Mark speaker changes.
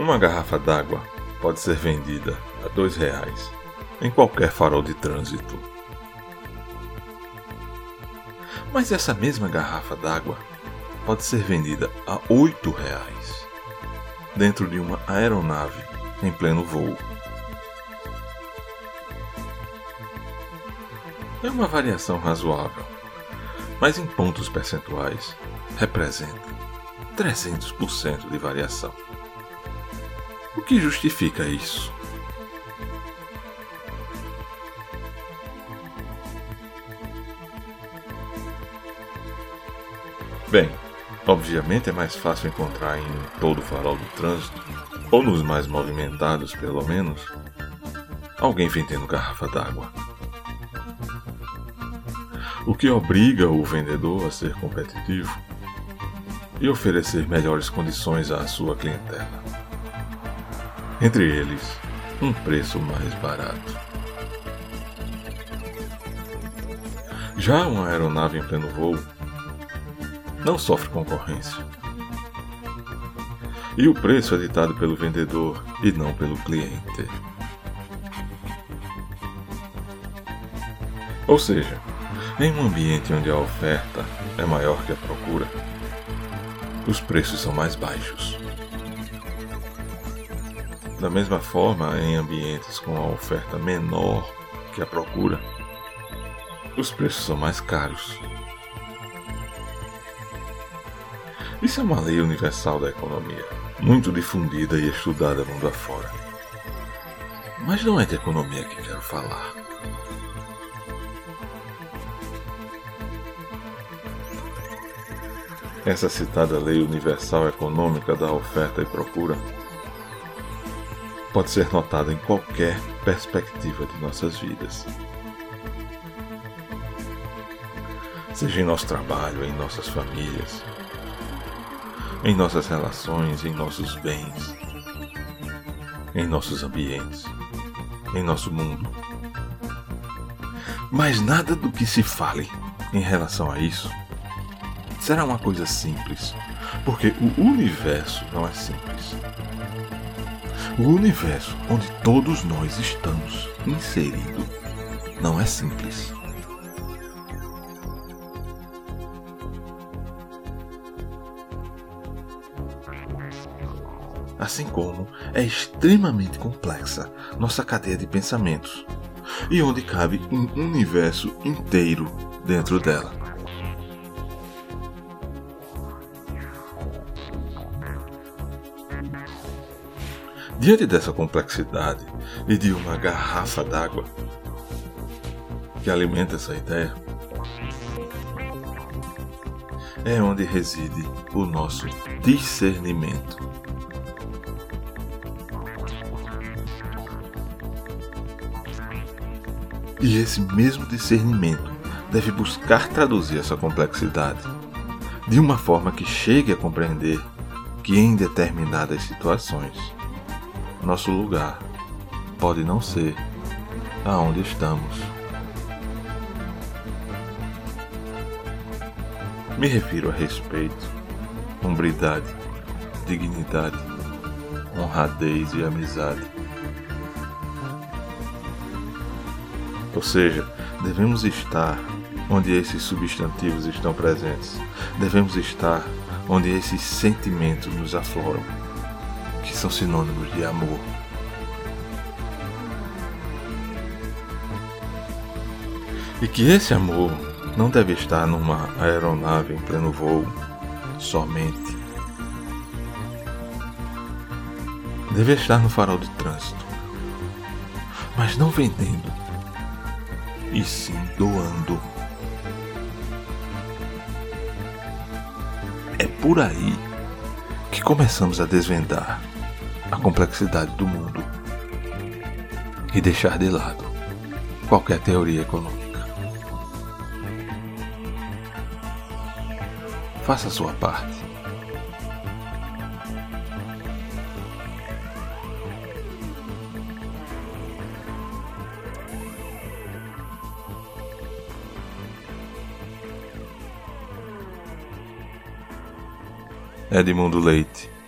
Speaker 1: Uma garrafa d'água pode ser vendida a dois reais em qualquer farol de trânsito. Mas essa mesma garrafa d'água pode ser vendida a oito reais dentro de uma aeronave em pleno voo. É uma variação razoável, mas em pontos percentuais representa 300% de variação. O que justifica isso? Bem, obviamente é mais fácil encontrar em todo o farol do trânsito, ou nos mais movimentados pelo menos, alguém vendendo garrafa d'água. O que obriga o vendedor a ser competitivo e oferecer melhores condições à sua clientela. Entre eles, um preço mais barato. Já uma aeronave em pleno voo não sofre concorrência. E o preço é ditado pelo vendedor e não pelo cliente. Ou seja, em um ambiente onde a oferta é maior que a procura, os preços são mais baixos. Da mesma forma, em ambientes com a oferta menor que a procura, os preços são mais caros. Isso é uma lei universal da economia, muito difundida e estudada mundo afora. Mas não é de economia que quero falar. Essa citada lei universal econômica da oferta e procura pode ser notada em qualquer perspectiva de nossas vidas. Seja em nosso trabalho, em nossas famílias, em nossas relações, em nossos bens, em nossos ambientes, em nosso mundo. Mas nada do que se fale em relação a isso será uma coisa simples, porque o universo não é simples. O universo onde todos nós estamos inseridos não é simples. assim como é extremamente complexa nossa cadeia de pensamentos, e onde cabe um universo inteiro dentro dela. Diante dessa complexidade e de uma garrafa d'água que alimenta essa ideia, é onde reside o nosso discernimento. E esse mesmo discernimento deve buscar traduzir essa complexidade de uma forma que chegue a compreender que em determinadas situações nosso lugar pode não ser aonde estamos. Me refiro a respeito, hombridade, dignidade, honradez e amizade Ou seja, devemos estar onde esses substantivos estão presentes. Devemos estar onde esses sentimentos nos afloram, que são sinônimos de amor. E que esse amor não deve estar numa aeronave em pleno voo somente. Deve estar no farol de trânsito, mas não vendendo e sim doando. É por aí que começamos a desvendar a complexidade do mundo e deixar de lado qualquer teoria econômica. Faça a sua parte. Edmundo Leite